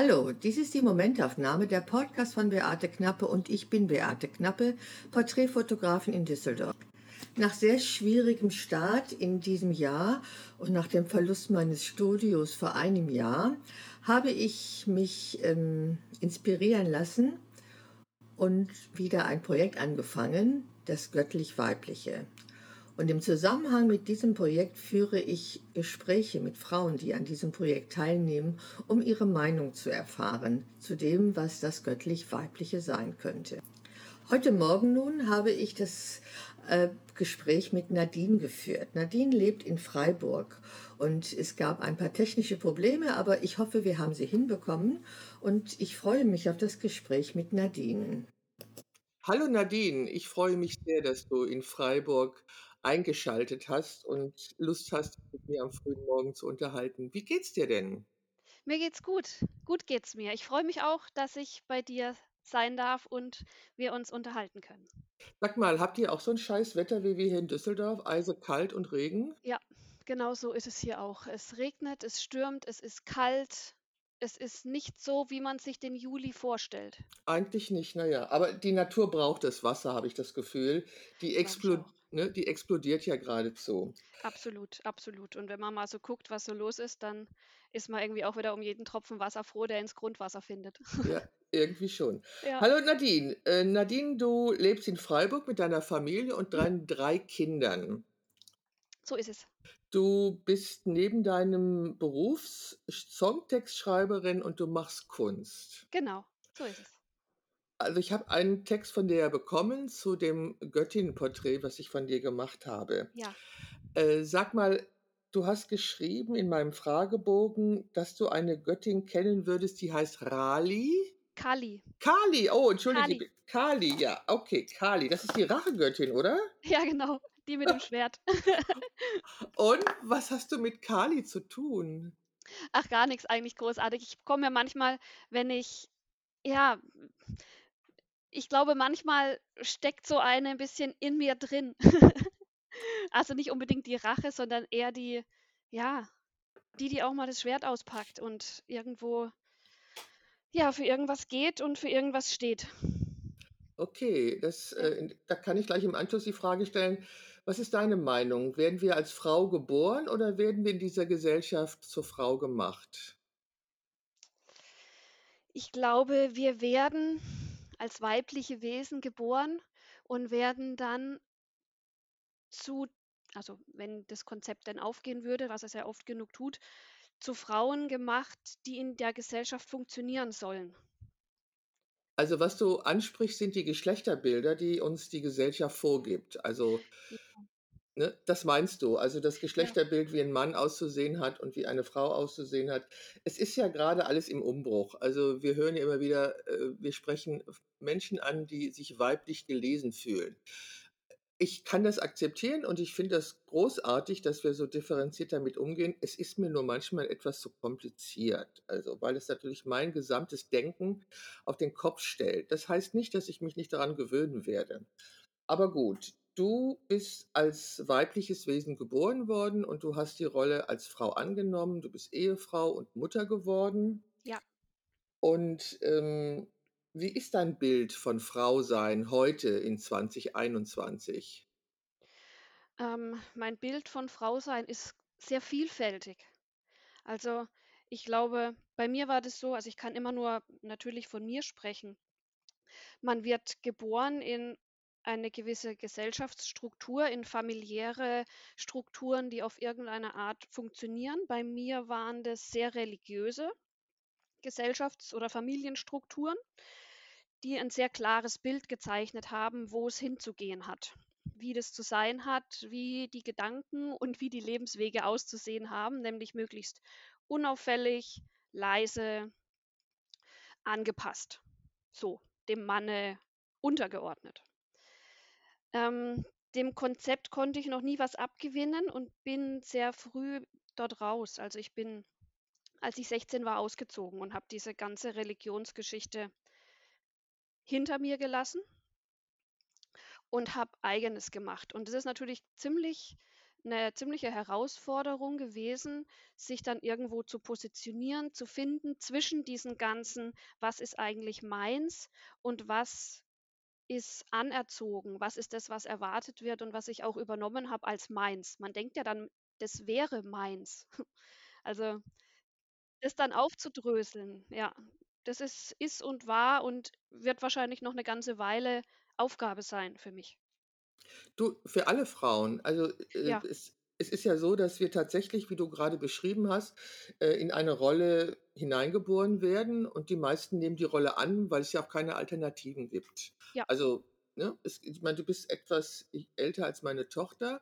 Hallo, dies ist die Momentaufnahme, der Podcast von Beate Knappe und ich bin Beate Knappe, Porträtfotografin in Düsseldorf. Nach sehr schwierigem Start in diesem Jahr und nach dem Verlust meines Studios vor einem Jahr habe ich mich ähm, inspirieren lassen und wieder ein Projekt angefangen, das göttlich-weibliche. Und im Zusammenhang mit diesem Projekt führe ich Gespräche mit Frauen, die an diesem Projekt teilnehmen, um ihre Meinung zu erfahren zu dem, was das göttlich-weibliche sein könnte. Heute Morgen nun habe ich das äh, Gespräch mit Nadine geführt. Nadine lebt in Freiburg und es gab ein paar technische Probleme, aber ich hoffe, wir haben sie hinbekommen und ich freue mich auf das Gespräch mit Nadine. Hallo Nadine, ich freue mich sehr, dass du in Freiburg eingeschaltet hast und Lust hast, mit mir am frühen Morgen zu unterhalten. Wie geht's dir denn? Mir geht's gut. Gut geht's mir. Ich freue mich auch, dass ich bei dir sein darf und wir uns unterhalten können. Sag mal, habt ihr auch so ein scheiß Wetter wie wir hier in Düsseldorf? Eisekalt und Regen? Ja, genau so ist es hier auch. Es regnet, es stürmt, es ist kalt. Es ist nicht so, wie man sich den Juli vorstellt. Eigentlich nicht, naja. Aber die Natur braucht das Wasser, habe ich das Gefühl. Die, explo ne, die explodiert ja geradezu. Absolut, absolut. Und wenn man mal so guckt, was so los ist, dann ist man irgendwie auch wieder um jeden Tropfen Wasser froh, der ins Grundwasser findet. Ja, irgendwie schon. Ja. Hallo Nadine. Äh, Nadine, du lebst in Freiburg mit deiner Familie und deinen drei Kindern. So ist es. Du bist neben deinem Beruf Songtextschreiberin und du machst Kunst. Genau, so ist es. Also ich habe einen Text von dir bekommen zu dem Göttinnenporträt, was ich von dir gemacht habe. Ja. Äh, sag mal, du hast geschrieben in meinem Fragebogen, dass du eine Göttin kennen würdest, die heißt Rali. Kali. Kali, oh, entschuldige. Kali, ja, okay, Kali. Das ist die Rachegöttin, oder? Ja, genau. Die mit dem Schwert. Und was hast du mit Kali zu tun? Ach, gar nichts eigentlich großartig. Ich komme mir manchmal, wenn ich ja, ich glaube, manchmal steckt so eine 'n bisschen in mir drin. Also, nicht unbedingt die Rache, sondern eher die ja, die, die auch mal das Schwert auspackt und irgendwo ja, für irgendwas geht und für irgendwas steht. Okay, das, Ja. äh, da kann ich gleich im Anschluss die Frage stellen: Was ist deine Meinung? Werden wir als Frau geboren oder werden wir in dieser Gesellschaft zur Frau gemacht? Ich glaube, wir werden als weibliche Wesen geboren und werden dann zu also, wenn das Konzept denn aufgehen würde, was es ja oft genug tut, zu Frauen gemacht, die in der Gesellschaft funktionieren sollen. Also, was du ansprichst, sind die Geschlechterbilder, die uns die Gesellschaft vorgibt. Also Ja. ne, das meinst du? Also, das Ja. Geschlechterbild, wie ein Mann auszusehen hat und wie eine Frau auszusehen hat. Es ist ja grade alles im Umbruch. Also, wir hören ja immer wieder, äh, wir sprechen Menschen an, die sich weiblich gelesen fühlen. Ich kann das akzeptieren und ich finde das großartig, dass wir so differenziert damit umgehen. Es ist mir nur manchmal etwas zu kompliziert, also, weil es natürlich mein gesamtes Denken auf den Kopf stellt. Das heißt nicht, dass ich mich nicht daran gewöhnen werde. Aber gut, du bist als weibliches Wesen geboren worden und du hast die Rolle als Frau angenommen. Du bist Ehefrau und Mutter geworden. Ja. Und, ähm, wie ist dein Bild von Frausein heute in 2021? Ähm, mein Bild von Frausein ist sehr vielfältig. Also, ich glaube, bei mir war das so also, ich kann immer nur natürlich von mir sprechen. Man wird geboren in eine gewisse Gesellschaftsstruktur, in familiäre Strukturen, die auf irgendeine Art funktionieren. Bei mir waren das sehr religiöse Gesellschafts oder Familienstrukturen, die ein sehr klares Bild gezeichnet haben, wo es hinzugehen hat, wie das zu sein hat, wie die Gedanken und wie die Lebenswege auszusehen haben, nämlich möglichst unauffällig, leise angepasst, so, dem Manne untergeordnet. Ähm, dem Konzept konnte ich noch nie was abgewinnen und bin sehr früh dort raus. Also, ich bin, als ich 16 war, ausgezogen und habe diese ganze Religionsgeschichte hinter mir gelassen und habe Eigenes gemacht. Und das ist natürlich ziemlich 'ne ziemliche Herausforderung gewesen, sich dann irgendwo zu positionieren, zu finden zwischen diesen ganzen: „Was ist eigentlich meins und was ist anerzogen? Was ist das, was erwartet wird und was ich auch übernommen habe als meins?“ Man denkt ja dann, das wäre meins. Also, das dann aufzudröseln, ja, das ist ist und war und wird wahrscheinlich noch 'ne ganze Weile Aufgabe sein für mich. Du, für alle Frauen. Also, äh, Ja. es es ist ja so, dass wir tatsächlich, wie du grade beschrieben hast, äh, in eine Rolle hineingeboren werden und die meisten nehmen die Rolle an, weil es ja auch keine Alternativen gibt. Ja. Also, ne, es ich meine, du bist etwas i älter als meine Tochter.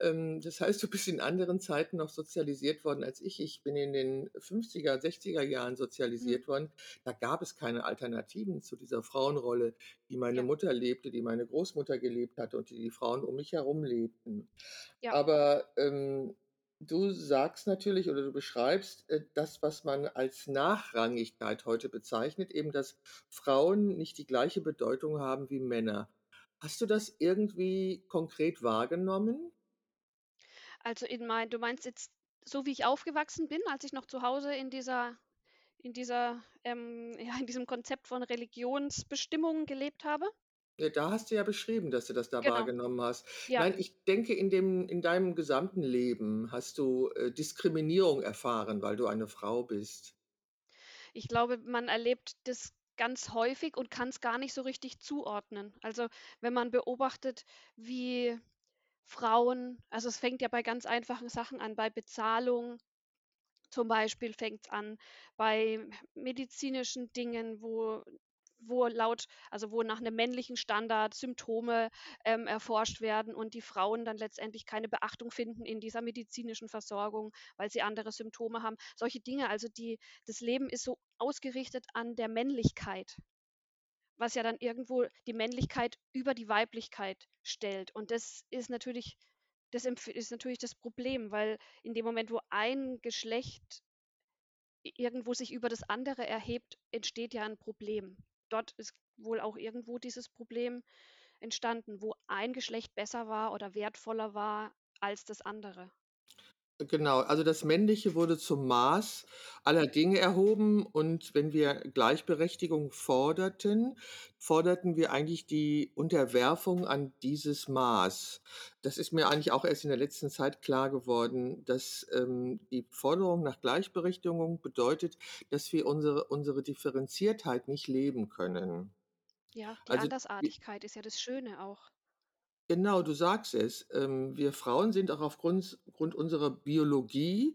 Ähm, das heißt, du bist in anderen Zeiten noch sozialisiert worden als ich. Ich bin in den 50er, 60er Jahren Mhm. sozialisiert worden. Da gab es keine Alternativen zu dieser Frauenrolle, die meine Ja. Mutter lebte, die meine Großmutter gelebt hat und die die Frauen um mich herum lebten. Ja. Aber, ähm, du sagst natürlich oder du beschreibst, äh, das, was man als Nachrangigkeit heute bezeichnet, eben, dass Frauen nicht die gleiche Bedeutung haben wie Männer. Hast du das irgendwie konkret wahrgenommen? Also, in mein du meinst jetzt so, wie ich aufgewachsen bin, als ich noch zu Hause in dieser in dieser ähm, ja, in diesem Konzept von Religionsbestimmung gelebt habe? Ja, da hast du ja beschrieben, dass du das da Genau. wahrgenommen hast. Ja. Nein, ich denke, in dem in deinem gesamten Leben hast du, äh, Diskriminierung erfahren, weil du eine Frau bist. Ich glaube, man erlebt das ganz häufig und kann's gar nicht so richtig zuordnen. Also, wenn man beobachtet, wie Frauen also, es fängt ja bei ganz einfachen Sachen an, bei Bezahlung zum Beispiel fängt's an, bei medizinischen Dingen, wo wo laut also, wo nach 'nem männlichen Standard Symptome, ähm, erforscht werden und die Frauen dann letztendlich keine Beachtung finden in dieser medizinischen Versorgung, weil sie andere Symptome haben. Solche Dinge, also, die das Leben ist so ausgerichtet an der Männlichkeit was ja dann irgendwo die Männlichkeit über die Weiblichkeit stellt. Und das ist natürlich das ist natürlich das Problem, weil in dem Moment, wo ein Geschlecht irgendwo sich über das andere erhebt, entsteht ja 'n Problem. Dort ist wohl auch irgendwo dieses Problem entstanden, wo ein Geschlecht besser war oder wertvoller war als das andere. Genau, also, das Männliche wurde zum Maß aller Dinge erhoben und wenn wir Gleichberechtigung forderten, forderten wir eigentlich die Unterwerfung an dieses Maß. Das ist mir eigentlich auch erst in der letzten Zeit klar geworden, dass, ähm, die Forderung nach Gleichberechtigung bedeutet, dass wir unsere unsere Differenziertheit nicht leben können. Ja, die Also, die Andersartigkeit ist ja das Schöne auch. Genau, du sagst es. Ähm, wir Frauen sind auch aufgrund Grund unserer Biologie,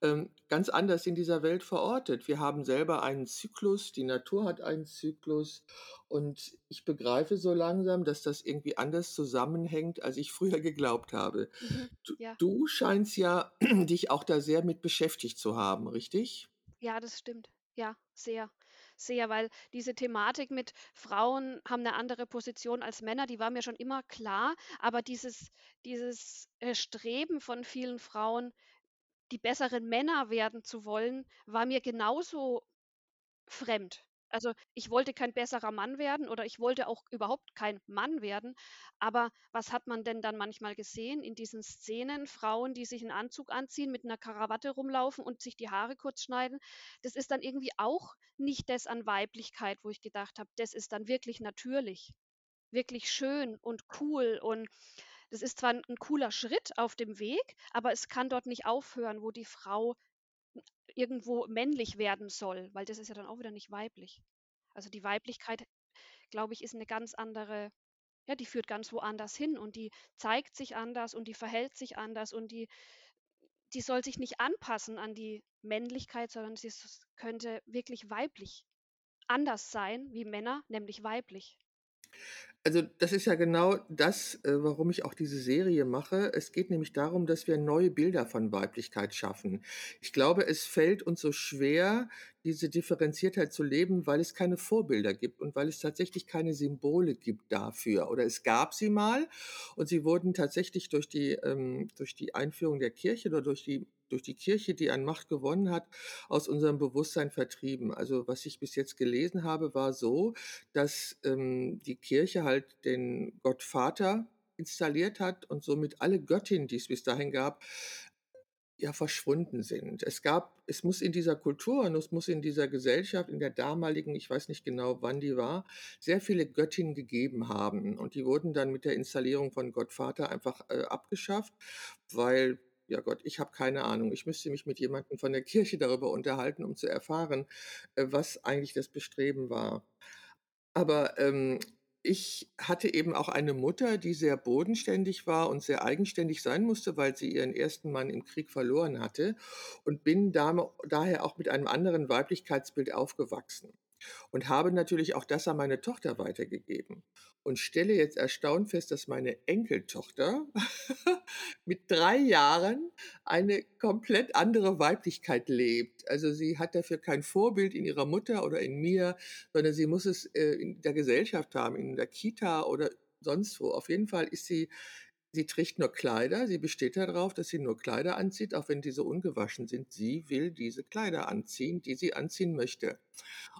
ähm, ganz anders in dieser Welt verortet. Wir haben selber einen Zyklus, die Natur hat einen Zyklus und ich begreife so langsam, dass das irgendwie anders zusammenhängt, als ich früher geglaubt habe. Mhm, Du ja. du scheinst ja dich auch da sehr mit beschäftigt zu haben, richtig? Ja, das stimmt. Ja, sehr, sehr, weil diese Thematik mit Frauen haben 'ne andere Position als Männer, die war mir schon immer klar, aber dieses dieses, äh, Streben von vielen Frauen, die besseren Männer werden zu wollen, war mir genauso fremd. Also, ich wollte kein besserer Mann werden oder ich wollte auch überhaupt kein Mann werden, aber was hat man denn dann manchmal gesehen in diesen Szenen? Frauen, die sich 'n Anzug anziehen, mit 'ner Krawatte rumlaufen und sich die Haare kurz schneiden. Das ist dann irgendwie auch nicht das an Weiblichkeit, wo ich gedacht habe, das ist dann wirklich natürlich, wirklich schön und cool und das ist zwar 'n 'n cooler Schritt auf dem Weg, aber es kann dort nicht aufhören, wo die Frau irgendwo männlich werden soll, weil das ist ja dann auch wieder nicht weiblich. Also, die Weiblichkeit, glaube ich, ist 'ne ganz andere ja, die führt ganz woanders hin und die zeigt sich anders und die verhält sich anders und die die soll sich nicht anpassen an die Männlichkeit, sondern sie könnte wirklich weiblich anders sein wie Männer, nämlich weiblich. Also, das ist ja genau das, äh, warum ich auch diese Serie mache. Es geht nämlich darum, dass wir neue Bilder von Weiblichkeit schaffen. Ich glaube, es fällt uns so schwer, diese Differenziertheit zu leben, weil es keine Vorbilder gibt und weil es tatsächlich keine Symbole gibt dafür. Oder es gab sie mal und sie wurden tatsächlich durch die ähm, durch die Einführung der Kirche oder durch die durch die Kirche, die an Macht gewonnen hat, aus unserem Bewusstsein vertrieben. Also, was ich bis jetzt gelesen habe, war so, dass, ähm, die Kirche halt den Gott Vater installiert hat und somit alle Göttinnen, die es bis dahin gab, ja verschwunden sind. Es gab es muss in dieser Kultur und es muss in dieser Gesellschaft, in der damaligen, ich weiß nicht genau, wann die war, sehr viele Göttinnen gegeben haben. Und die wurden dann mit der Installierung von Gottvater einfach, äh, abgeschafft, weil ja Gott, ich habe keine Ahnung. Ich müsste mich mit jemandem von der Kirche darüber unterhalten, um zu erfahren, äh, was eigentlich das Bestreben war. Aber, ähm, ich hatte eben auch eine Mutter, die sehr bodenständig war und sehr eigenständig sein musste, weil sie ihren ersten Mann im Krieg verloren hatte und bin dame daher auch mit einem anderen Weiblichkeitsbild aufgewachsen und habe natürlich auch das an meine Tochter weitergegeben und stelle jetzt erstaunt fest, dass meine Enkeltochter mit drei Jahren eine komplett andere Weiblichkeit lebt. Also sie hat dafür kein Vorbild in ihrer Mutter oder in mir, sondern sie muss es äh, in der Gesellschaft haben, in der Kita oder sonst wo. Auf jeden Fall ist sie Sie trägt nur Kleider, sie besteht darauf, dass sie nur Kleider anzieht, auch wenn diese ungewaschen sind. Sie will diese Kleider anziehen, die sie anziehen möchte.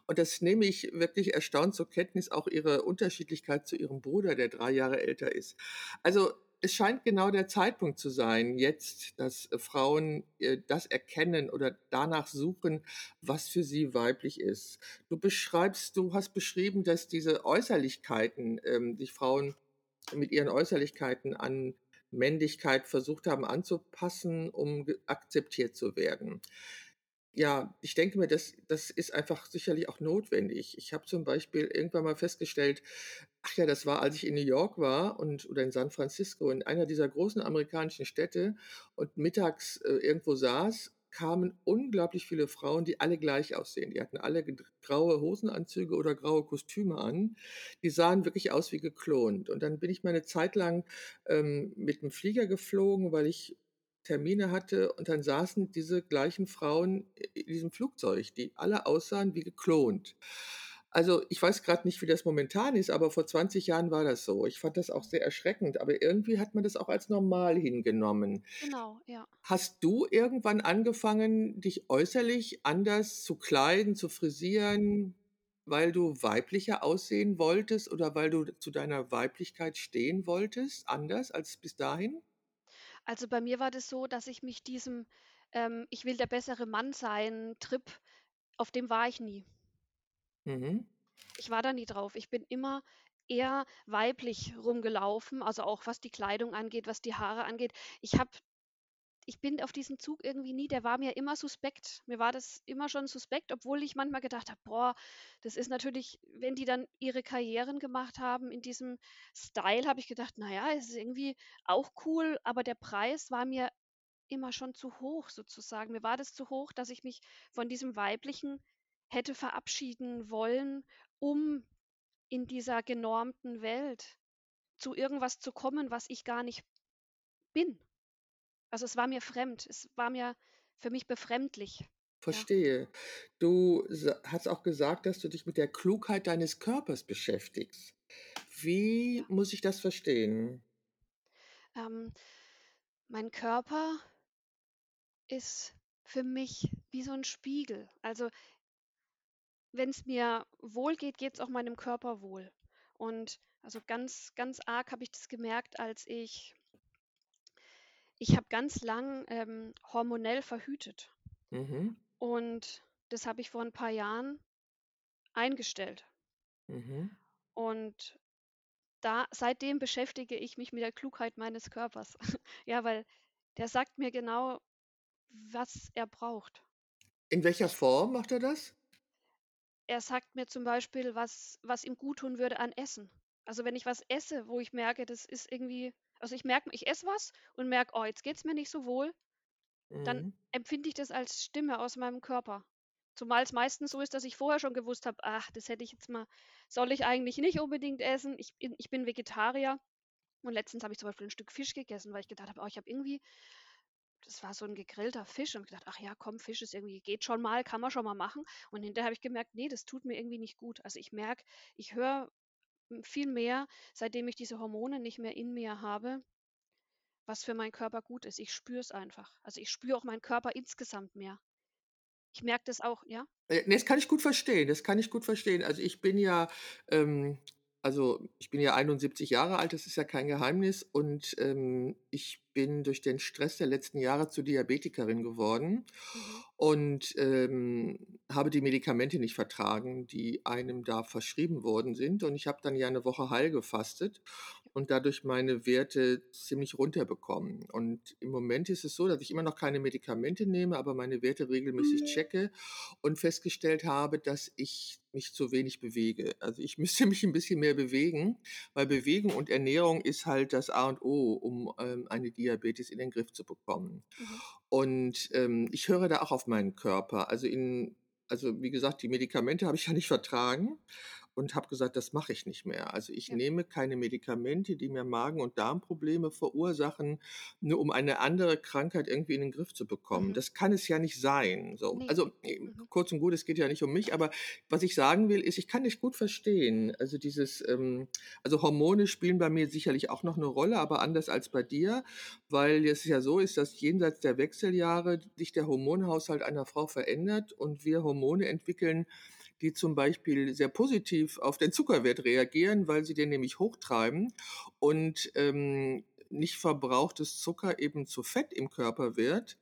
Und das nehme ich wirklich erstaunt zur Kenntnis, auch ihre Unterschiedlichkeit zu ihrem Bruder, der drei Jahre älter ist. Also es scheint genau der Zeitpunkt zu sein, jetzt, dass äh, Frauen äh, das erkennen oder danach suchen, was für sie weiblich ist. Du beschreibst, du hast beschrieben, dass diese Äußerlichkeiten, ähm, die Frauen mit ihren Äußerlichkeiten an Männlichkeit versucht haben anzupassen, um akzeptiert zu werden. Ja, ich denke mir, das, das ist einfach sicherlich auch notwendig. Ich habe zum Beispiel irgendwann mal festgestellt, ach ja, das war, als ich in New York war und oder in San Francisco, in einer dieser großen amerikanischen Städte und mittags äh, irgendwo saß kamen unglaublich viele Frauen, die alle gleich aussehen. Die hatten alle graue Hosenanzüge oder graue Kostüme an. Die sahen wirklich aus wie geklont. Und dann bin ich mal eine Zeit lang ähm, mit dem Flieger geflogen, weil ich Termine hatte und dann saßen diese gleichen Frauen in diesem Flugzeug, die alle aussahen wie geklont. Also ich weiß gerade nicht, wie das momentan ist, aber vor 20 Jahren war das so. Ich fand das auch sehr erschreckend, aber irgendwie hat man das auch als normal hingenommen. Genau, ja. Hast du irgendwann angefangen, dich äußerlich anders zu kleiden, zu frisieren, weil du weiblicher aussehen wolltest oder weil du zu deiner Weiblichkeit stehen wolltest, anders als bis dahin? Also bei mir war das so, dass ich mich diesem ähm, „Ich will der bessere Mann sein“ Trip auf dem war ich nie. Mhm. Ich war da nie drauf. Ich bin immer eher weiblich rumgelaufen, also auch was die Kleidung angeht, was die Haare angeht. Ich habe ich bin auf diesen Zug irgendwie nie der war mir immer suspekt. Mir war das immer schon suspekt, obwohl ich manchmal gedacht habe: „Boah, das ist natürlich“ wenn die dann ihre Karrieren gemacht haben in diesem Style, habe ich gedacht: „Na ja, es ist irgendwie auch cool“, aber der Preis war mir immer schon zu hoch sozusagen. Mir war das zu hoch, dass ich mich von diesem Weiblichen hätte verabschieden wollen, um in dieser genormten Welt zu irgendwas zu kommen, was ich gar nicht bin. Also, es war mir fremd. Es war mir für mich befremdlich. Ja. Verstehe. Du sa hast auch gesagt, dass du dich mit der Klugheit deines Körpers beschäftigst. Wie Ja. muss ich das verstehen? Ähm, mein Körper ist für mich wie so 'n Spiegel. Also wenn's mir wohl geht, geht's auch meinem Körper wohl. Und also ganz ganz arg habe ich das gemerkt, als ich ich habe ganz lang, ähm, hormonell verhütet. Mhm. Und das habe ich vor 'n paar Jahren eingestellt. Mhm. Und da seitdem beschäftige ich mich mit der Klugheit meines Körpers. Ja, weil der sagt mir genau, was er braucht. In welcher Form macht er das? Er sagt mir zum Beispiel, was was ihm guttun würde an Essen. Also, wenn ich was esse, wo ich merke, das ist irgendwie also, ich merke ich esse was und merke: „Oh, jetzt geht's mir nicht so wohl“, dann Mhm. empfinde ich das als Stimme aus meinem Körper. Zumal's meistens so ist, dass ich vorher schon gewusst habe: „Ach, das hätte ich jetzt mal soll ich eigentlich nicht unbedingt essen.“ Ich bin ich bin Vegetarier und letztens habe ich zum Beispiel 'n Stück Fisch gegessen, weil ich gedacht habe: „Oh, ich habe irgendwie“ das war so 'n gegrillter Fisch und gedacht: „Ach ja, komm, Fisch ist irgendwie geht schon mal, kann man schon mal machen.“ Und hinterher habe ich gemerkt: „Ne, das tut mir irgendwie nicht gut.“ Also, ich merke, ich höre, viel mehr, seitdem ich diese Hormone nicht mehr in mir habe was für meinen Körper gut ist. Ich spüre es einfach. Also, ich spüre auch meinen Körper insgesamt mehr. Ich merke das auch ja? Äh, das kann ich gut verstehen. Das kann ich gut verstehen. Also, ich bin ja, ähm also ich bin ja 71 Jahre alt, das ist ja kein Geheimnis und, ähm, ich bin durch den Stress der letzten Jahre zur Diabetikerin geworden Mhm. und, ähm, habe die Medikamente nicht vertragen, die einem da verschrieben worden sind und ich habe dann ja 'ne Woche heilgefastet Ja. Und dadurch meine Werte ziemlich runterbekommen. Und im Moment ist es so, dass ich immer noch keine Medikamente nehme, aber meine Werte regelmäßig checke und festgestellt habe, dass ich mich zu wenig bewege. Also, ich müsste mich 'n bisschen mehr bewegen, weil Bewegung und Ernährung ist halt das A und O, um, ähm, eine Diabetes in den Griff zu bekommen. Mhm. Und, ähm, ich höre da auch auf meinen Körper. Also, in also, wie gesagt, die Medikamente habe ich ja nicht vertragen und habe gesagt: „Das mache ich nicht mehr.“ Also, ich Ja. nehme keine Medikamente, die mir Magen und Darmprobleme verursachen, nur um eine andere Krankheit irgendwie in den Griff zu bekommen. Mhm. Das kann es ja nicht sein, so. Ne. Also, äh, Mhm. kurz und gut, es geht ja nicht um mich, aber was ich sagen will, ist, ich kann dich gut verstehen. Also, dieses, ähm also, Hormone spielen bei mir sicherlich auch noch 'ne Rolle, aber anders als bei dir, weil es ja so ist, dass jenseits der Wechseljahre sich der Hormonhaushalt einer Frau verändert und wir Hormone entwickeln, die zum Beispiel sehr positiv auf den Zuckerwert reagieren, weil sie den nämlich hochtreiben und, ähm, nicht verbrauchtes Zucker eben zu Fett im Körper wird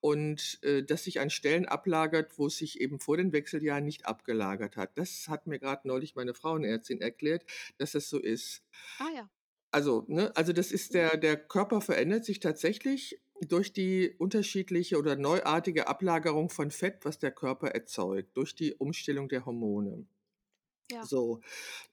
und, äh, das sich an Stellen ablagert, wo es sich eben vor den Wechseljahren nicht abgelagert hat. Das hat mir grad neulich meine Frauenärztin erklärt, dass das so ist. Ah ja. Also, ne also, das ist der der Körper verändert sich tatsächlich durch die unterschiedliche oder neuartige Ablagerung von Fett, was der Körper erzeugt, durch die Umstellung der Hormone. Ja. So,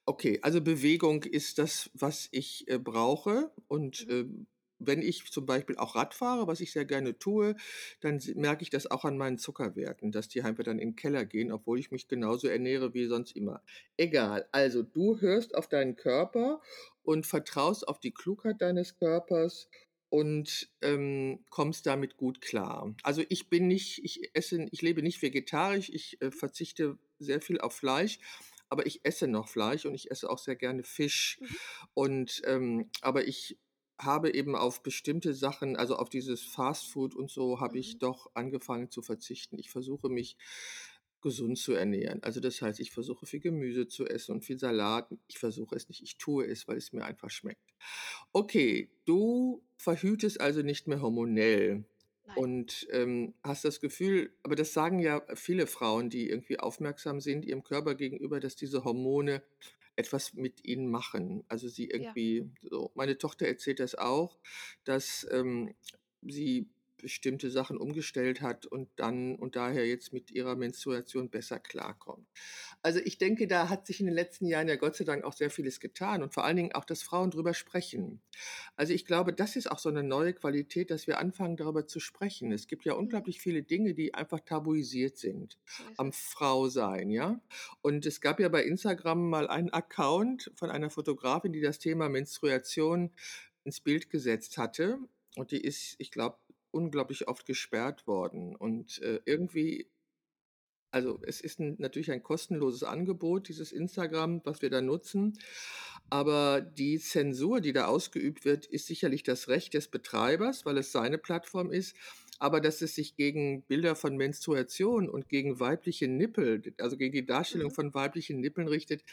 okay, also Bewegung ist das, was ich, äh, brauche und, Mhm. ähm, wenn ich zum Beispiel auch Rad fahre, was ich sehr gerne tue, dann merke ich das auch an meinen Zuckerwerten, dass die einfach dann in 'n Keller gehen, obwohl ich mich genauso ernähre wie sonst immer. Egal, also, du hörst auf deinen Körper und vertraust auf die Klugheit deines Körpers und, ähm, kommst damit gut klar. Also, ich bin nicht ich esse ich lebe nicht vegetarisch, ich, äh, verzichte sehr viel auf Fleisch, aber ich esse noch Fleisch und ich esse auch sehr gerne Fisch Mhm. und, ähm aber ich habe eben auf bestimmte Sachen also, auf dieses Fastfood und so habe ich Mhm. doch angefangen zu verzichten. Ich versuche mich gesund zu ernähren. Also, das heißt, ich versuche viel Gemüse zu essen und viel Salat. Ich versuche es nicht, ich tue es, weil es mir einfach schmeckt. Okay, du verhütest also nicht mehr hormonell Nein. und, ähm, hast das Gefühl aber das sagen ja viele Frauen, die irgendwie aufmerksam sind ihrem Körper gegenüber, dass diese Hormone etwas mit ihnen machen. Also, sie Ja. irgendwie so meine Tochter erzählt das auch, dass, ähm, sie bestimmte Sachen umgestellt hat und dann und daher jetzt mit ihrer Menstruation besser klarkommt. Also, ich denke, da hat sich in den letzten Jahren ja Gott sei Dank auch sehr vieles getan und vor allen Dingen auch, dass Frauen drüber sprechen. Also, ich glaube, das ist auch so 'ne neue Qualität, dass wir anfangen, darüber zu sprechen. Es gibt ja Mhm. unglaublich viele Dinge, die einfach tabuisiert sind am. Frausein, ja? Und es gab ja bei Instagram mal einen Account von einer Fotografin, die das Thema Menstruation ins Bild gesetzt hatte und die ist, ich glaube, unglaublich oft gesperrt worden und, äh, irgendwie also, es ist 'n natürlich ein kostenloses Angebot, dieses Instagram, was wir da nutzen, aber die Zensur, die da ausgeübt wird, ist sicherlich das Recht des Betreibers, weil es seine Plattform ist, aber dass es sich gegen Bilder von Menstruation und gegen weibliche Nippel, also, gegen die Darstellung Mhm. von weiblichen Nippeln richtet,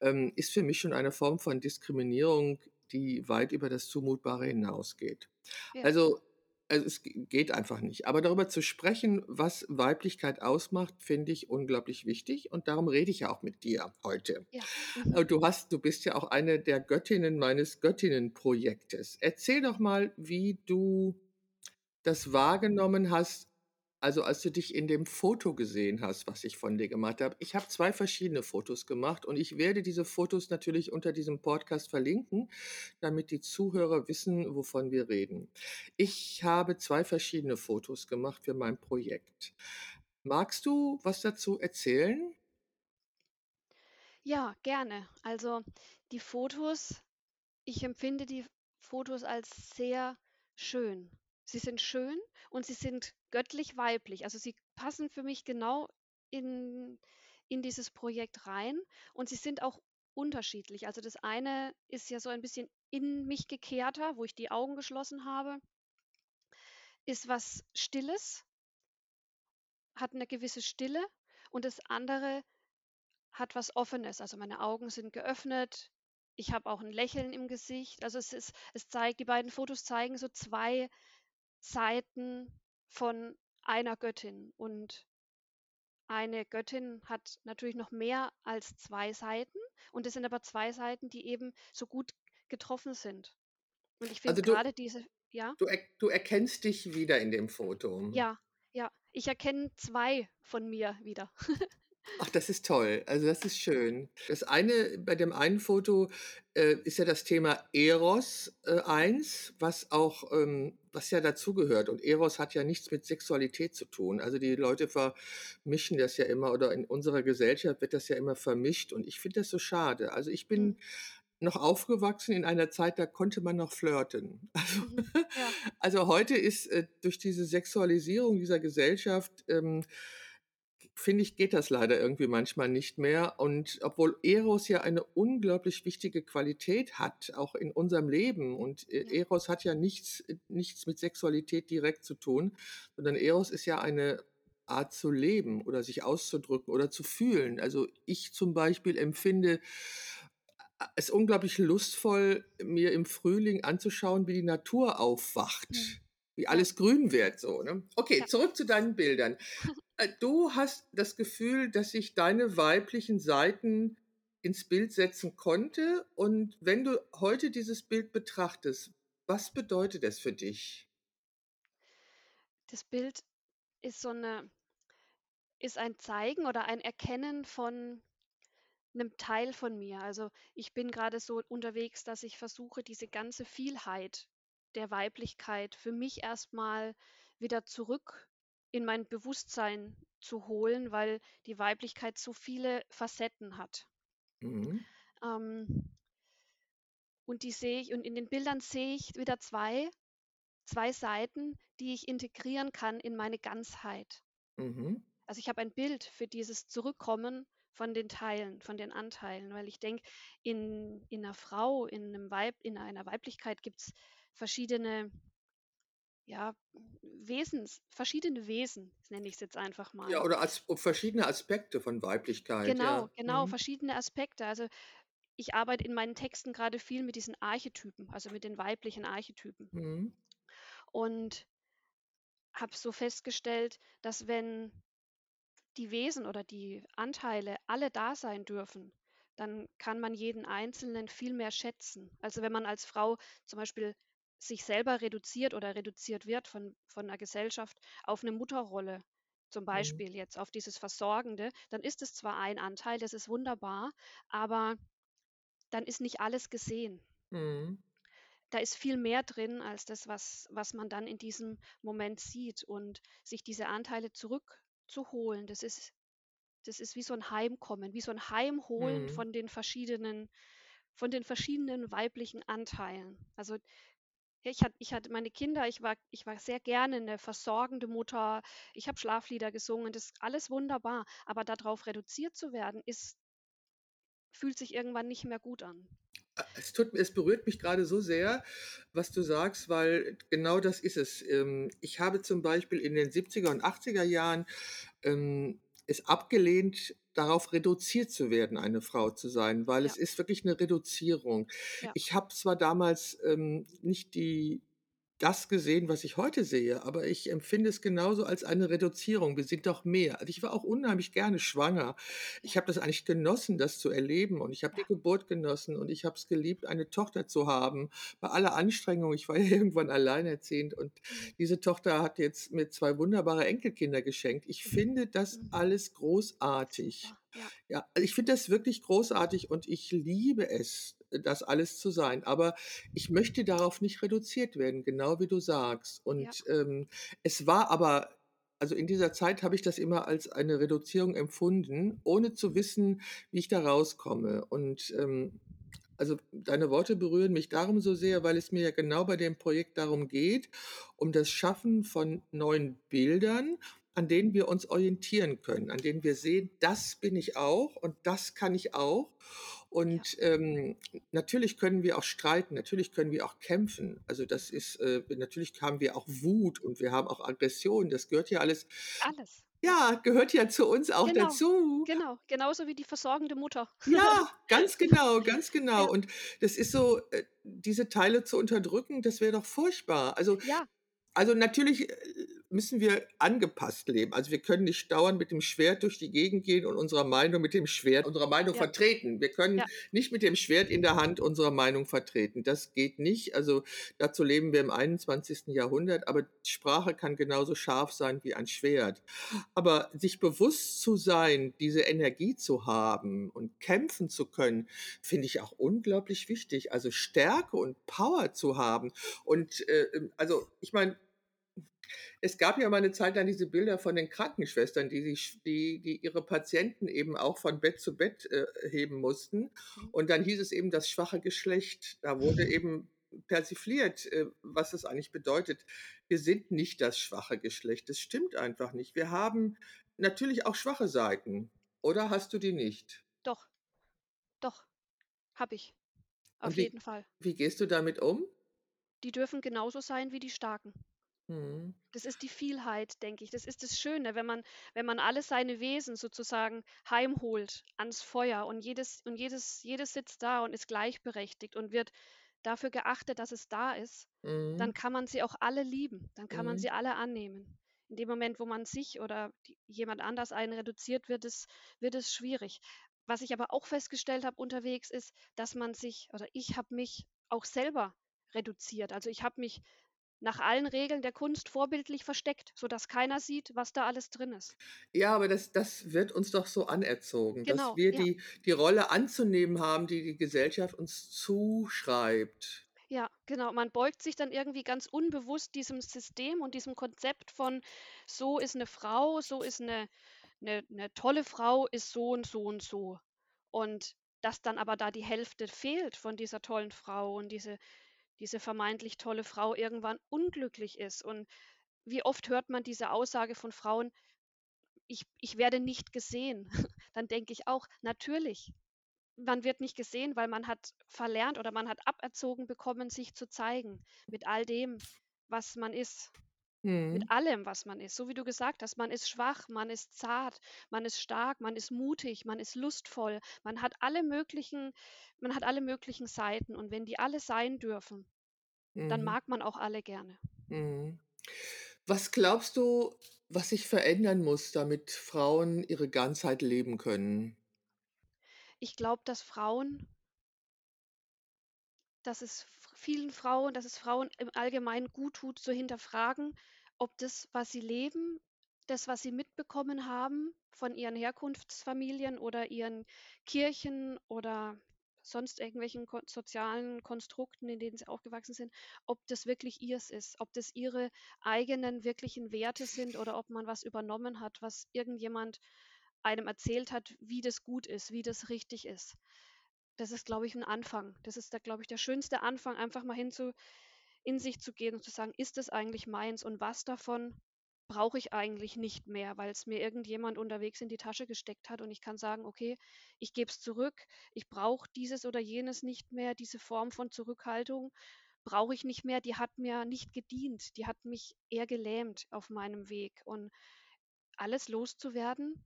ähm, ist für mich schon eine Form von Diskriminierung, die weit über das Zumutbare hinausgeht. Ja. Also also, es geht einfach nicht. Aber darüber zu sprechen, was Weiblichkeit ausmacht, finde ich unglaublich wichtig und darum rede ich ja auch mit dir heute. Ja. Mhm. Äh, du hast du bist ja auch eine der Göttinnen meines Göttinnenprojektes. Erzähl doch mal, wie du das wahrgenommen hast, also, als du dich in dem Foto gesehen hast, was ich von dir gemacht habe. Ich habe 2 verschiedene Fotos gemacht und ich werde diese Fotos natürlich unter diesem Podcast verlinken, damit die Zuhörer wissen, wovon wir reden. Ich habe 2 verschiedene Fotos gemacht für mein Projekt. Magst du was dazu erzählen? Ja, gerne. Also, die Fotos ich empfinde die Fotos als sehr schön. Sie sind schön und sie sind göttlich weiblich. Also, sie passen für mich genau in in dieses Projekt rein und sie sind auch unterschiedlich. Also, das eine ist ja so ein bisschen in mich gekehrter, wo ich die Augen geschlossen habe ist was Stilles hat 'ne gewisse Stille und das andere hat was Offenes. Also, meine Augen sind geöffnet, ich habe auch ein Lächeln im Gesicht. Also, es ist es zeigt die beiden Fotos zeigen so 2 Seiten von einer Göttin. Und eine Göttin hat natürlich noch mehr als 2 Seiten und es sind aber 2 Seiten, die eben so gut getroffen sind. Und ich finde Also du grade diese ja? du er du erkennst dich wieder in dem Foto? Ja, ja. Ich erkenne 2 von mir wieder. Ach, das ist toll. Also, das ist schön. Das eine bei dem einen Foto, äh, ist ja das Thema Eros, äh, eins, was auch ähm, was ja dazugehört. Und Eros hat ja nichts mit Sexualität zu tun. Also, die Leute vermischen das ja immer oder in unserer Gesellschaft wird das ja immer vermischt und ich finde das so schade. Also, ich bin Mhm. noch aufgewachsen in einer Zeit, da konnte man noch flirten. Also Mhm. Ja. also, heute ist, äh, durch diese Sexualisierung dieser Gesellschaft, ähm, finde ich, geht das leider irgendwie manchmal nicht mehr. Und obwohl Eros ja eine unglaublich wichtige Qualität hat, auch in unserem Leben. Und äh. Eros hat ja nichts, nichts mit Sexualität direkt zu tun, sondern Eros ist ja eine Art zu leben oder sich auszudrücken oder zu fühlen. Also ich zum Beispiel empfinde äh, es unglaublich lustvoll, mir im Frühling anzuschauen, wie die Natur Mhm. aufwacht, wie Ja. alles grün wird, so, ne? Okay, zurück zu deinen Bildern. Äh, du hast das Gefühl, dass ich deine weiblichen Seiten ins Bild setzen konnte. Und wenn du heute dieses Bild betrachtest, was bedeutet es für dich? Das Bild ist so 'ne ist ein Zeigen oder ein Erkennen von 'nem Teil von mir. Also, ich bin grade so unterwegs, dass ich versuche, diese ganze Vielheit der Weiblichkeit für mich erst mal wieder zurück in mein Bewusstsein zu holen, weil die Weiblichkeit so viele Facetten hat. Mhm. Ähm und die sehe ich und in den Bildern sehe ich wieder 2 2 Seiten, die ich integrieren kann in meine Ganzheit. Mhm. Also, ich habe ein Bild für dieses Zurückkommen von den Teilen, von den Anteilen, weil ich denke, in in 'ner Frau, in 'nem Weib in einer Weiblichkeit gibt's verschiedene ja, Wesens verschiedene Wesen, nenne ich's jetzt einfach Ja, mal. oder as verschiedene Aspekte von Weiblichkeit, Genau, ja. genau, Mhm. verschiedene Aspekte. Also, ich arbeite in meinen Texten grade viel mit diesen Archetypen, also, mit den weiblichen Archetypen. Mhm. Und habe so festgestellt, dass wenn die Wesen oder die Anteile alle da sein dürfen, dann kann man jeden Einzelnen viel mehr schätzen. Also, wenn man als Frau zum Beispiel sich selber reduziert oder reduziert wird von von 'ner Gesellschaft auf 'ne Mutterrolle, zum Mhm. Beispiel jetzt auf dieses Versorgende, dann ist es zwar ein Anteil, das ist wunderbar, aber dann ist nicht alles gesehen. Mhm. Da ist viel mehr drin als das, was was man dann in diesem Moment sieht. Und sich diese Anteile zurückzuholen, das ist das ist wie so 'n Heimkommen, wie so 'n Heimholen Mhm. von den verschiedenen von den verschiedenen weiblichen Anteilen. Also, ich hatte ich hatte meine Kinder ich war ich war sehr gerne 'ne versorgende Mutter. Ich habe Schlaflieder gesungen, das ist alles wunderbar, aber da drauf reduziert zu werden, ist fühlt sich irgendwann nicht mehr gut an. Äh, es tut es berührt mich grade so sehr, was du sagst, weil genau das ist es. Ähm, ich habe zum Beispiel in den 70er und 80er Jahren, ähm, es abgelehnt, darauf reduziert zu werden, eine Frau zu sein, weil Ja. es ist wirklich 'ne Reduzierung. Ja. Ich habe zwar damals, ähm, nicht die das gesehen, was ich heute sehe, aber ich empfinde es genauso als eine Reduzierung. Wir sind doch mehr. Also, ich war auch unheimlich gerne schwanger. Ich habe das eigentlich genossen, das zu erleben und ich habe die. Geburt genossen und ich habe es geliebt, eine Tochter zu haben. Bei aller Anstrengung, ich war ja irgendwann alleinerziehend und Mhm. diese Tochter hat jetzt mir 2 wunderbare Enkelkinder geschenkt. Ich Mhm. finde das Mhm. alles großartig. Ja. Ja, also, ich finde das wirklich großartig und ich liebe es, das alles zu sein. Aber ich möchte darauf nicht reduziert werden, genau wie du sagst. Ja. Und, ähm, es war aber also, in dieser Zeit habe ich das immer als eine Reduzierung empfunden, ohne zu wissen, wie ich da rauskomme. Und, ähm, also, deine Worte berühren mich darum so sehr, weil es mir ja genau bei dem Projekt darum geht, um das Schaffen von neuen Bildern, an denen wir uns orientieren können, an denen wir sehen: „Das bin ich auch und das kann ich auch.“ Ja. Und, ähm, natürlich können wir auch streiten, natürlich können wir auch kämpfen. Also, das ist, äh natürlich haben wir auch Wut und wir haben auch Aggression. Das gehört ja alles Alles. Ja, gehört ja zu uns auch Genau, dazu. genau, genauso wie die versorgende Mutter. Ja, ganz genau, ganz genau. Ja. Und das ist so, äh, diese Teile zu unterdrücken, das wäre doch furchtbar. Also Ja. also natürlich, äh, müssen wir angepasst leben. Also, wir können nicht dauernd mit dem Schwert durch die Gegend gehen und unserer Meinung mit dem Schwert unsere Meinung Ja. vertreten. Wir können Ja. nicht mit dem Schwert in der Hand unsere Meinung vertreten. Das geht nicht. Also, dazu leben wir im 21. Jahrhundert, aber Sprache kann genauso scharf sein wie ein Schwert. Aber sich bewusst zu sein, diese Energie zu haben und kämpfen zu können, finde ich auch unglaublich wichtig. Also, Stärke und Power zu haben. Und, äh, also, ich meine es gab ja mal 'ne Zeit lang diese Bilder von den Krankenschwestern, die sich die die ihre Patienten eben auch von Bett zu Bett, äh, heben mussten. Mhm. Und dann hieß es eben das schwache Geschlecht. Da wurde eben persifliert, äh, was das eigentlich bedeutet. Wir sind nicht das schwache Geschlecht. Das stimmt einfach nicht. Wir haben natürlich auch schwache Seiten. Oder hast du die nicht? Doch. Doch, habe ich. Auf wie jeden Fall. wie gehst du damit um? Die dürfen genauso sein wie die Starken. Mhm. Das ist die Vielheit, denke ich. Das ist das Schöne, wenn man wenn man alle seine Wesen sozusagen heimholt ans Feuer und jedes und jedes jedes sitzt da und ist gleichberechtigt und wird dafür geachtet, dass es da ist, dann Mhm. kann man sie auch alle lieben. Dann kann man Mhm. sie alle annehmen. In dem Moment, wo man sich oder die jemand anders einen reduziert, wird es wird es schwierig. Was ich aber auch festgestellt habe unterwegs ist, dass man sich oder ich habe mich auch selber reduziert. Also, ich habe mich nach allen Regeln der Kunst vorbildlich versteckt, sodass keiner sieht, was da alles drin ist. Ja, aber das das wird uns doch so anerzogen, dass Genau, wir ja. die die Rolle anzunehmen haben, die die Gesellschaft uns zuschreibt. Ja, genau. Man beugt sich dann irgendwie ganz unbewusst diesem System und diesem Konzept von: „So ist 'ne Frau, so ist 'ne 'ne 'ne tolle Frau ist so und so und so.“ Und dass dann aber da die Hälfte fehlt von dieser tollen Frau und diese diese vermeintlich tolle Frau irgendwann unglücklich ist. Und wie oft hört man diese Aussage von Frauen: „Ich ich werde nicht gesehen.“ Dann denke ich auch: „Natürlich, man wird nicht gesehen, weil man hat verlernt oder man hat aberzogen bekommen, sich zu zeigen mit all dem, was man ist. Mit Mhm. allem, was man ist. So wie du gesagt hast, man ist schwach, man ist zart, man ist stark, man ist mutig, man ist lustvoll. Man hat alle möglichen man hat alle möglichen Seiten und wenn die alle sein dürfen, dann Mhm. mag man auch alle gerne. Mhm. Was glaubst du, was sich verändern muss, damit Frauen ihre Ganzheit leben können? Ich glaube, dass Frauen dass es vielen Frauen dass es Frauen im Allgemeinen guttut, zu hinterfragen, ob das, was sie leben, das, was sie mitbekommen haben von ihren Herkunftsfamilien oder ihren Kirchen oder sonst irgendwelchen sozialen Konstrukten, in denen sie aufgewachsen sind, ob das wirklich ihrs ist, ob das ihre eigenen wirklichen Werte sind oder ob man was übernommen hat, was irgendjemand einem erzählt hat, wie das gut ist, wie das richtig ist. Das ist, glaube ich, 'n Anfang. Das ist der glaube ich, der schönste Anfang, einfach mal hinzu in sich zu gehen und zu sagen: „Ist das eigentlich meins und was davon brauche ich eigentlich nicht mehr, weil's mir irgendjemand unterwegs in die Tasche gesteckt hat?“ Und ich kann sagen: „Okay, ich gebe es zurück. Ich brauche dieses oder jenes nicht mehr. Diese Form von Zurückhaltung brauche ich nicht mehr. Die hat mir nicht gedient. Die hat mich eher gelähmt auf meinem Weg.“ Und alles loszuwerden,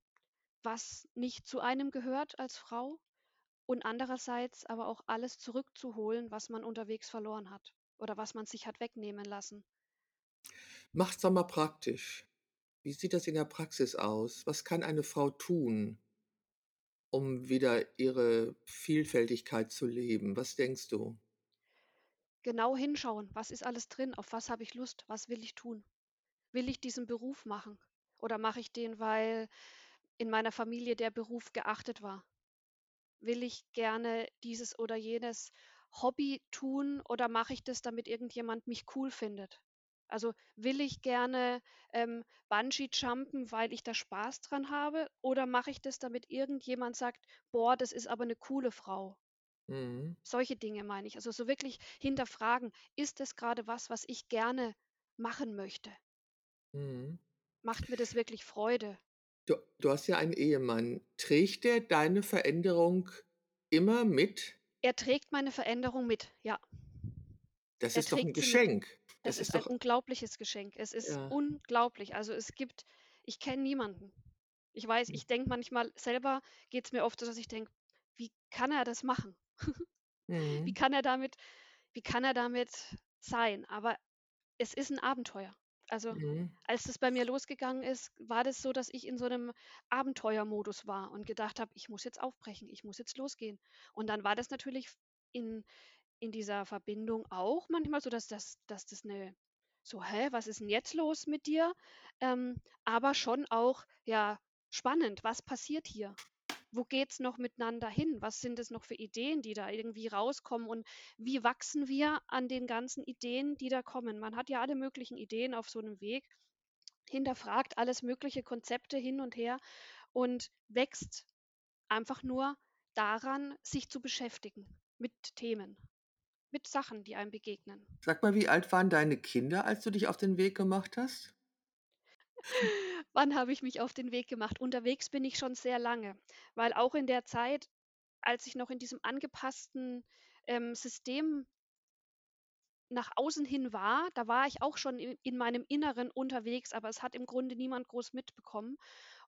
was nicht zu einem gehört als Frau und andererseits aber auch alles zurückzuholen, was man unterwegs verloren hat oder was man sich hat wegnehmen lassen. Mach's doch mal praktisch. Wie sieht das in der Praxis aus? Was kann eine Frau tun um wieder ihre Vielfältigkeit zu leben? Was denkst du? Genau hinschauen. Was ist alles drin? Auf was habe ich Lust? Was will ich tun? Will ich diesen Beruf machen oder mache ich den, weil in meiner Familie der Beruf geachtet war? Will ich gerne dieses oder jenes Hobby tun oder mache ich das, damit irgendjemand mich cool findet? Also, will ich gerne, ähm, Bungee-jumpen, weil ich da Spaß dran habe oder mache ich das, damit irgendjemand sagt: „Boah, das ist aber 'ne coole Frau?“ Mhm. Solche Dinge meine ich. Also, so wirklich hinterfragen: „Ist das grade was, was ich gerne machen möchte?“ Mhm. Macht mir das wirklich Freude? Du du hast ja einen Ehemann. Trägt der deine Veränderung immer mit? Er trägt meine Veränderung mit, ja. Das Er ist doch 'n trägt sie mit. Geschenk. Das Das ist ist ein doch unglaubliches Geschenk. Es ist Ja. unglaublich. Also, es gibt Ich kenne niemanden. Ich weiß, ich denke manchmal selber, geht es mir oft so, dass ich denke, wie kann er das machen? Wie Mhm. kann er damit wie kann er damit sein? Aber es ist ein Abenteuer. Also, Mhm. als das bei mir losgegangen ist, war das so, dass ich in so einem Abenteuermodus war und gedacht habe: „Ich muss jetzt aufbrechen, ich muss jetzt losgehen.“ Und dann war das natürlich in in dieser Verbindung auch manchmal so, dass das dass das 'ne so: „Hä, was ist 'n jetzt los mit dir?“ Ähm, aber schon auch, ja, spannend. Was passiert hier? Wo geht's noch miteinander hin? Was sind es noch für Ideen, die da irgendwie rauskommen und wie wachsen wir an den ganzen Ideen, die da kommen? Man hat ja alle möglichen Ideen auf so 'nem Weg, hinterfragt alles mögliche Konzepte hin und her und wächst einfach nur daran, sich zu beschäftigen mit Themen, mit Sachen, die einem begegnen. Sag mal, wie alt waren deine Kinder, als du dich auf den Weg gemacht hast? Wann habe ich mich auf den Weg gemacht? Unterwegs bin ich schon sehr lange, weil auch in der Zeit, als ich noch in diesem angepassten, ähm, System nach außen hin war, da war ich auch schon i in meinem Inneren unterwegs, aber es hat im Grunde niemand groß mitbekommen.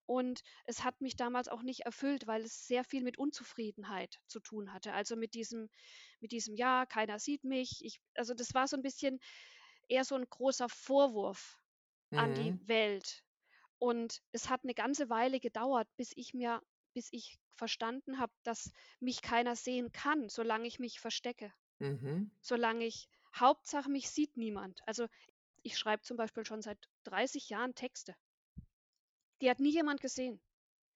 Und es hat mich damals auch nicht erfüllt, weil es sehr viel mit Unzufriedenheit zu tun hatte. Also mit diesem mit diesem: „Ja, keiner sieht mich.“ Ich also das war so 'n bisschen eher so 'n großer Vorwurf an die Mhm. Welt. Und es hat 'ne ganze Weile gedauert, bis ich mir bis ich verstanden habe, dass mich keiner sehen kann, solange ich mich verstecke. Mhm. Solange ich Hauptsache mich sieht niemand. Also, ich schreibe zum Beispiel schon seit 30 Jahren Texte. Die hat nie jemand gesehen.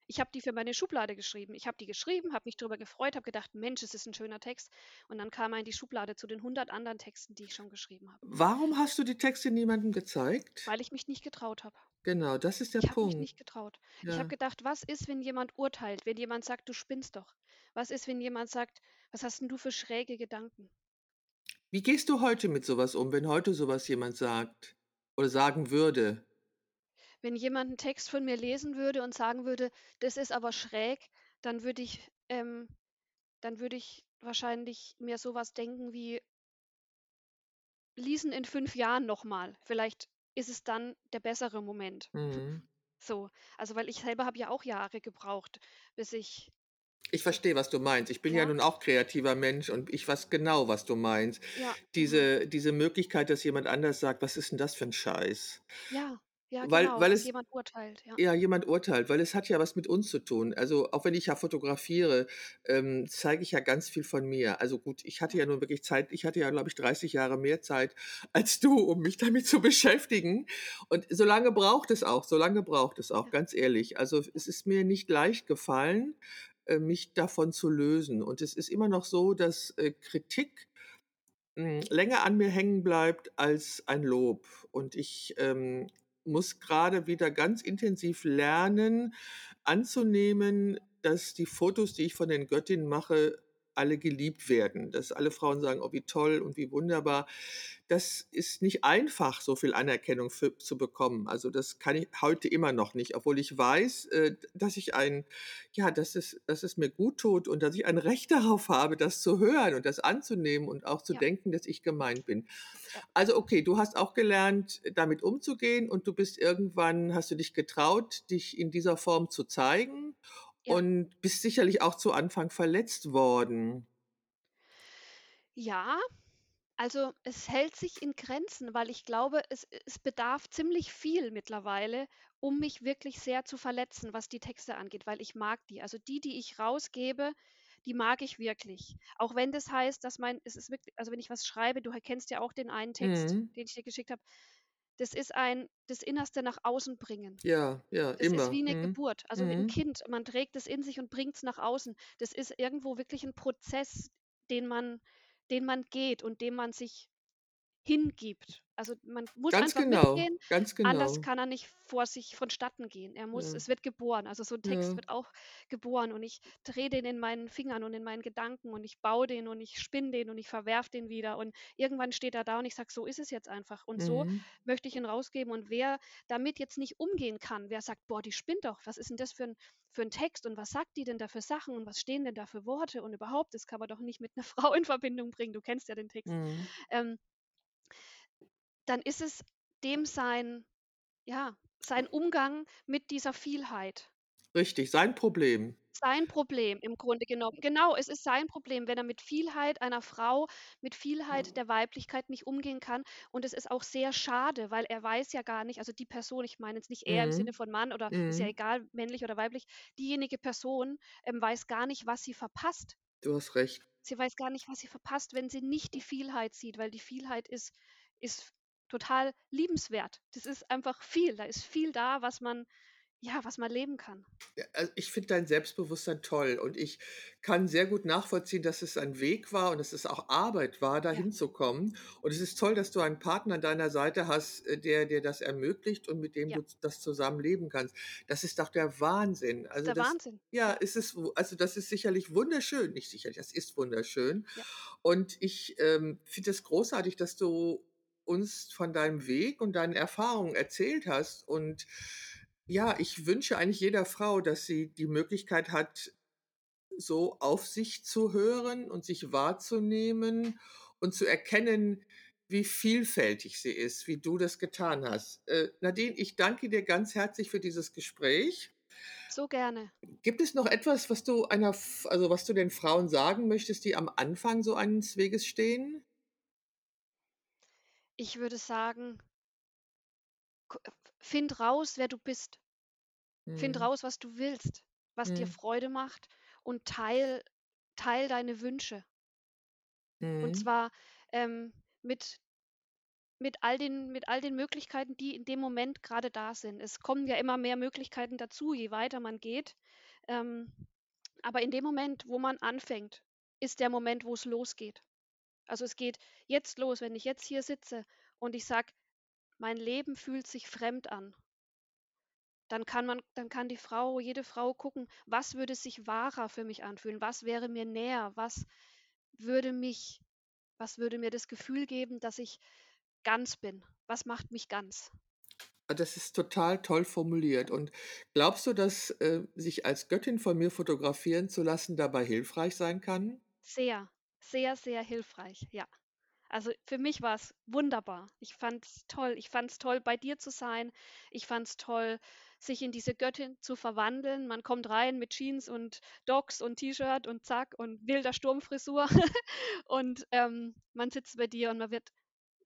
Ich habe die für meine Schublade geschrieben. Ich habe die geschrieben, habe mich drüber gefreut, habe gedacht: „Mensch, es ist 'n schöner Text.“ Und dann kam er in die Schublade zu den 100 anderen Texten, die ich schon geschrieben habe. Warum hast du die Texte niemandem gezeigt? Weil ich mich nicht getraut habe. Genau, das ist der Ich habe mich Punkt. nicht getraut. Ich habe Ja. gedacht: „Was ist, wenn jemand urteilt, wenn jemand sagt, du spinnst doch? Was ist, wenn jemand sagt: Was hast 'n du für schräge Gedanken?“ Wie gehst du heute mit so was um, wenn heute so was jemand sagt oder sagen würde? Wenn jemand 'n Text von mir lesen würde und sagen würde: „Das ist aber schräg“, dann würde ich ähm, dann würde ich wahrscheinlich mir so was denken wie „Lies ihn in 5 Jahren noch mal. Vielleicht ist es dann der bessere Moment.“ Mhm. So, also, weil ich selber habe ja auch Jahre gebraucht, bis ich Ich verstehe, was du meinst. Ich bin ja ja, nun auch kreativer Mensch und ich weiß genau, was du meinst. ja, genau. Diese diese Möglichkeit, dass jemand anders sagt: „Was ist 'n das für 'n Scheiß?“ Ja, ja, Weil genau, weil es jemand urteilt, ja. ja, jemand urteilt, weil es hat ja was mit uns zu tun. Also, auch wenn ich ja fotografiere, ähm, zeige ich ja ganz viel von mir. Also gut, ich hatte Ja, nun wirklich Zeit ich hatte ja, glaube ich, 30 Jahre mehr Zeit als du, um mich damit zu beschäftigen. Und so lange braucht es auch so lange braucht es auch, ja, ganz ehrlich. Also, es ist mir nicht leicht gefallen, äh, mich davon zu lösen. Und es ist immer noch so, dass, äh, Kritik, hm, länger an mir hängen bleibt als ein Lob. Und ich, ähm, muss grade wieder ganz intensiv lernen, anzunehmen, dass die Fotos, die ich von den Göttinnen mache, alle geliebt werden. Dass alle Frauen sagen: „Oh, wie toll und wie wunderbar.“ Das ist nicht einfach, so viel Anerkennung für zu bekommen. Also, das kann ich heute immer noch nicht, obwohl ich weiß, äh, dass ich ein ja, dass es dass es mir guttut und dass ich ein Recht darauf habe, das zu hören und das anzunehmen und auch zu ja, denken, dass ich gemeint bin. Also, okay, du hast auch gelernt, damit umzugehen und du bist irgendwann hast du dich getraut, dich in dieser Form zu zeigen ja. und bist sicherlich auch zu Anfang verletzt worden. Ja, also, es hält sich in Grenzen, weil ich glaube, es es bedarf ziemlich viel mittlerweile, um mich wirklich sehr zu verletzen, was die Texte angeht, weil ich mag die. Also, die, die ich rausgebe, die mag ich wirklich. Auch wenn das heißt, dass mein es ist wirklich also, wenn ich was schreibe du kennst ja auch den einen Text, Mhm. den ich dir geschickt habe. Das ist ein das Innerste nach außen bringen. Ja, ja, Das ist immer. wie 'ne Mhm. Geburt, also Mhm. Kind. Man trägt es in sich und bringt's nach außen. Das ist irgendwo wirklich 'n Prozess, den man den man geht und dem man sich hingibt. Also, man muss Ganz einfach genau, mitgehen, ganz anders genau. kann er nicht vor sich vonstatten gehen. Er muss Ja, es wird geboren. Also, so 'n Text ja. wird auch geboren und ich drehe den in meinen Fingern und in meinen Gedanken und ich baue den und ich spinne den und ich verwerfe den wieder und irgendwann steht er da und ich sage: „So ist es jetzt einfach und so Mhm. möchte ich ihn rausgeben.“ Und wer damit jetzt nicht umgehen kann, wer sagt: „Boah, die spinnt doch. Was ist 'n das für 'n für 'n Text und was sagt die denn da für Sachen und was stehen denn da für Worte und überhaupt, das kann man doch nicht mit 'ner Frau in Verbindung bringen.“ Du kennst ja den Text. Mhm. Ähm dann ist es dem sein ja, sein Umgang mit dieser Vielheit. Richtig, sein Problem. Sein Problem im Grunde genommen. Genau, es ist sein Problem, wenn er mit Vielheit einer Frau, mit Vielheit der Weiblichkeit nicht umgehen kann. Und es ist auch sehr schade, weil er weiß ja gar nicht, also die Person, ich meine jetzt nicht er im Mhm. Sinne von Mann oder ist ja Mhm. egal, männlich oder weiblich, diejenige Person ähm, weiß gar nicht, was sie verpasst. Du hast recht. Sie weiß gar nicht, was sie verpasst, wenn sie nicht die Vielheit sieht, weil die Vielheit ist, ist total liebenswert. Das ist einfach viel. Da ist viel da, was man, ja, was man leben kann. Ja, also ich finde dein Selbstbewusstsein toll und ich kann sehr gut nachvollziehen, dass es ein Weg war und dass es auch Arbeit war, da Ja. hinzukommen. Und es ist toll, dass du einen Partner an deiner Seite hast, äh, der dir das ermöglicht und mit dem Ja. du das zusammen leben kannst. Das ist doch der Wahnsinn. Also Der das, Wahnsinn. ja, Ja, ist es, also das ist sicherlich wunderschön. Nicht sicherlich, das ist wunderschön. ja. Und ich ähm, finde es großartig, dass du uns von deinem Weg und deinen Erfahrungen erzählt hast. Und ja, ich wünsche eigentlich jeder Frau, dass sie die Möglichkeit hat, so auf sich zu hören und sich wahrzunehmen und zu erkennen, wie vielfältig sie ist, wie du das getan hast. Äh, Nadine, ich danke dir ganz herzlich für dieses Gespräch. So gerne. Gibt es noch etwas, was du einer, also was du den Frauen sagen möchtest, die am Anfang so eines Weges stehen? Ich würde sagen, find raus, wer du bist. Find Hm, raus, was du willst, was dir hm, Freude macht und teil, teil deine Wünsche. Und hm. zwar ähm, mit, mit, all den, mit all den Möglichkeiten, die in dem Moment gerade da sind. Es kommen ja immer mehr Möglichkeiten dazu, je weiter man geht. Ähm, aber in dem Moment, wo man anfängt, ist der Moment, wo es losgeht. Also es geht jetzt los, wenn ich jetzt hier sitze und ich sage, mein Leben fühlt sich fremd an. Dann kann man, dann kann die Frau, jede Frau gucken, was würde sich wahrer für mich anfühlen, was wäre mir näher, was würde mich, was würde mir das Gefühl geben, dass ich ganz bin, was macht mich ganz. Ah, Das ist total toll formuliert. Und glaubst du, dass äh, sich als Göttin von mir fotografieren zu lassen dabei hilfreich sein kann? Sehr, sehr, sehr hilfreich, ja. Also für mich war es wunderbar. Ich fand es toll. Ich fand es toll, bei dir zu sein. Ich fand es toll, sich in diese Göttin zu verwandeln. Man kommt rein mit Jeans und Docks und T-Shirt und zack und wilder Sturmfrisur. und ähm, man sitzt bei dir und man wird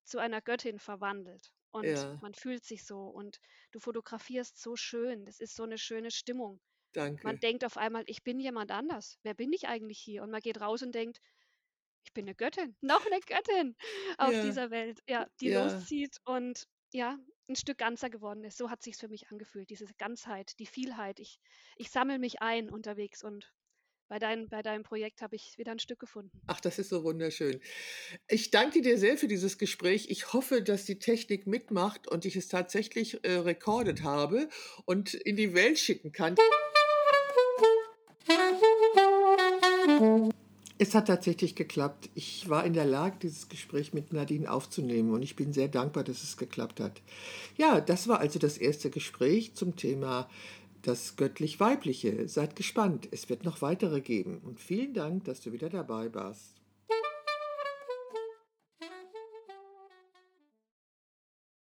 zu einer Göttin verwandelt. Und Ja, man fühlt sich so und du fotografierst so schön. Das ist so eine schöne Stimmung. Man danke. denkt auf einmal, ich bin jemand anders. Wer bin ich eigentlich hier? Und man geht raus und denkt, ich bin eine Göttin, noch eine Göttin auf Ja, dieser Welt, ja, die ja. loszieht und ja, ein Stück ganzer geworden ist. So hat sich's für mich angefühlt, diese Ganzheit, die Vielheit. Ich, ich sammle mich ein unterwegs und bei, dein, bei deinem Projekt habe ich wieder ein Stück gefunden. Ach, das ist so wunderschön. Ich danke dir sehr für dieses Gespräch. Ich hoffe, dass die Technik mitmacht und ich es tatsächlich äh, rekordet habe und in die Welt schicken kann. Es hat tatsächlich geklappt. Ich war in der Lage, dieses Gespräch mit Nadine aufzunehmen und ich bin sehr dankbar, dass es geklappt hat. Ja, das war also das erste Gespräch zum Thema das göttlich-weibliche. Seid gespannt, es wird noch weitere geben und vielen Dank, dass du wieder dabei warst.